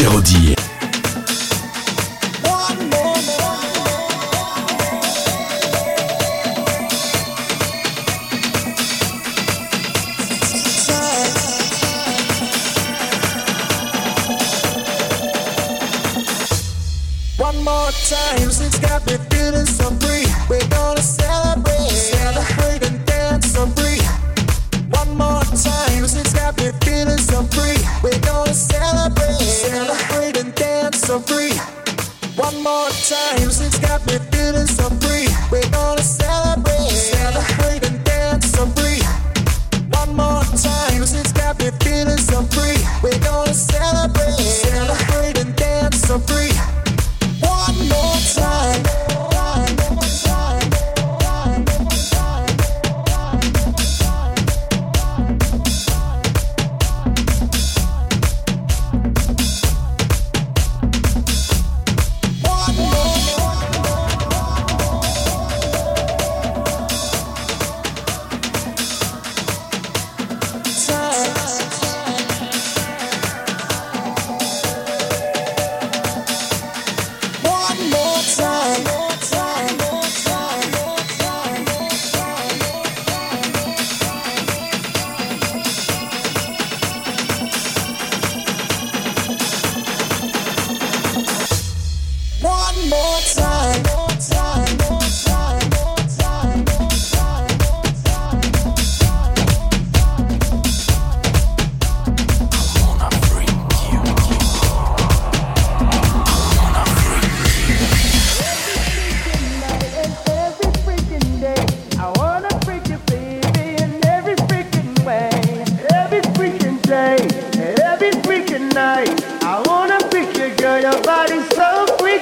Jérôme One more time, since got me feeling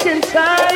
Hear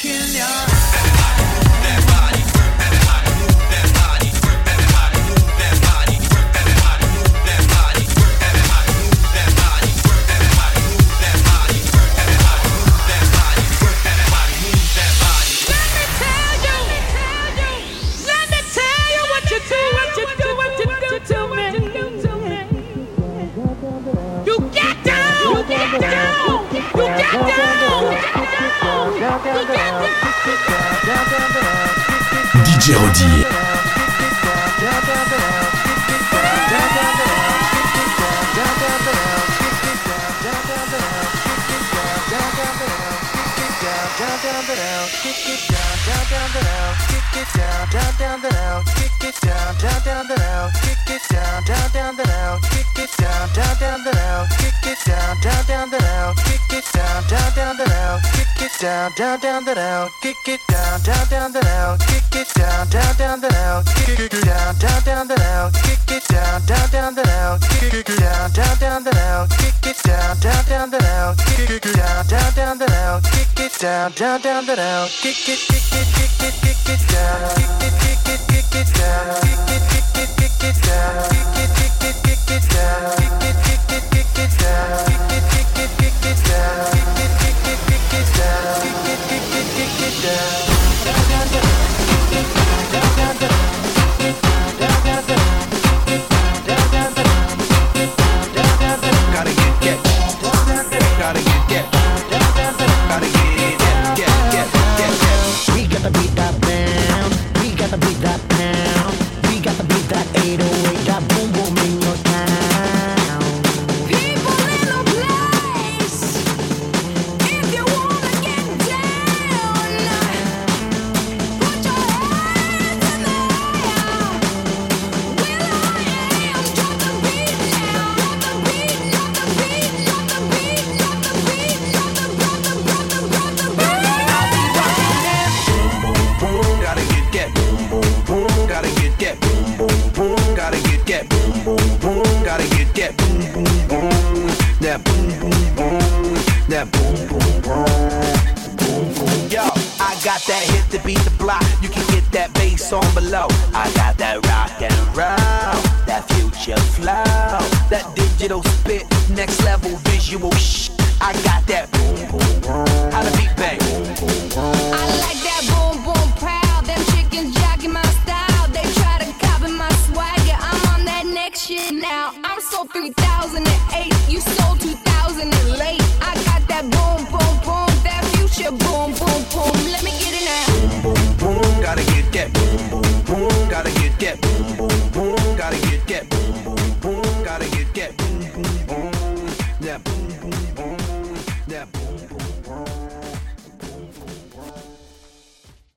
天亮。Giraudy down, down, down, down, kick it down, down, down, down, kick it down, down, down, down, kick it down, down, down, down, kick it down, down, down, down, kick it down, down, down, down, kick it down, down, down, down, kick it down, down, down, down, kick it down, down, down, down, kick it, kick it, kick it, kick it down, kick it, kick it, kick it down, kick it, kick it, kick it down, kick it, kick it, kick it down, kick it, kick it, kick it down, that boom boom boom, that boom boom boom, boom boom. Yo, I got that hit to beat the block. You can get that bass on below. I got that rock and roll, that future flow, that digital spit, next level visual. Shh,